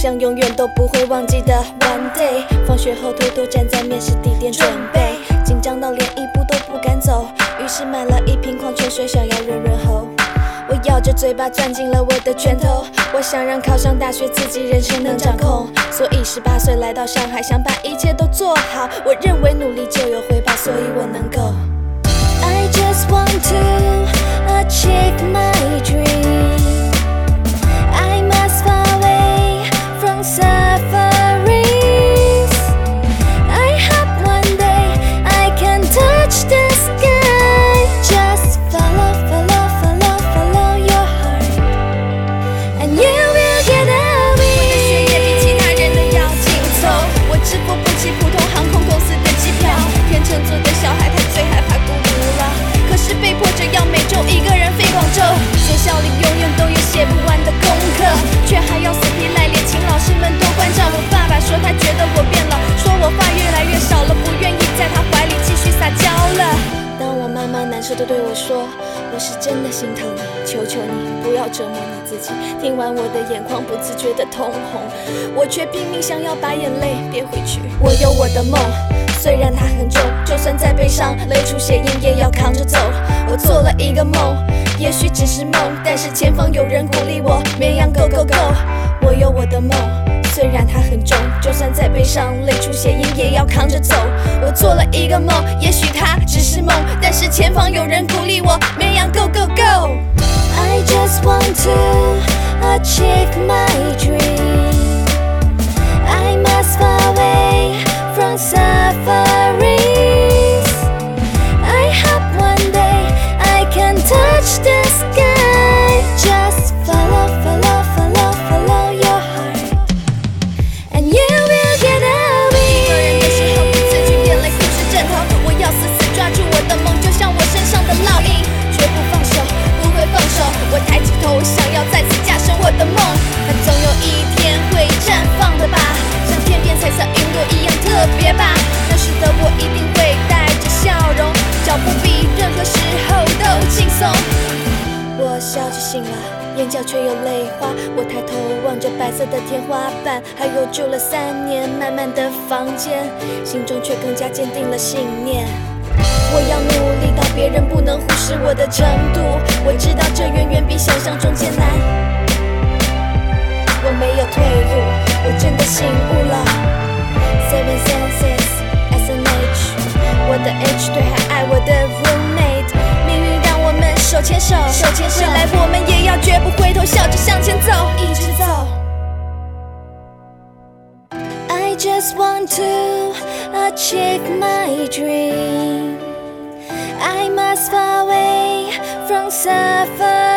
想永远都不会忘记的 one day。放学后偷偷站在面试地点准备，紧张到连一步都不敢走，于是买了一瓶矿泉水想要润润喉。我咬着嘴巴攥紧了我的拳头，我想让考上大学自己人生能掌控，所以十八岁来到上海，想把一切都做好。我认为努力就有回报，所以我能够。死皮赖脸请老师们多关照。我爸爸说他觉得我变了，说我话越来越少了，不愿意在他怀里继续撒娇了。当我妈妈难受的对我说：“我是真的心疼你，求求你不要折磨你自己。”听完我的眼眶不自觉的通红，我却拼命想要把眼泪憋回去。我有我的梦，虽然它很重，就算再悲伤，泪出血印也要扛着走。我做了一个梦，也许只是梦，但是前方有人鼓励我，绵羊 Go Go Go。算再悲伤，泪出血印也要扛着走。我做了一个梦，也许它只是梦，但是前方有人鼓励我，绵羊 Go Go Go。I just want to achieve 泪花。我抬头望着白色的天花板，还有住了三年满满的房间，心中却更加坚定了信念。我要努力到别人不能忽视我的程度。我知道这远远比想象中艰难。我没有退路，我真的醒悟了。Seven senses, S N H，我的 H 对还爱我的 roommate，命运让我们手牵手，手牵手，未来我们也要绝不回 want to achieve my dream. I must far away from suffering.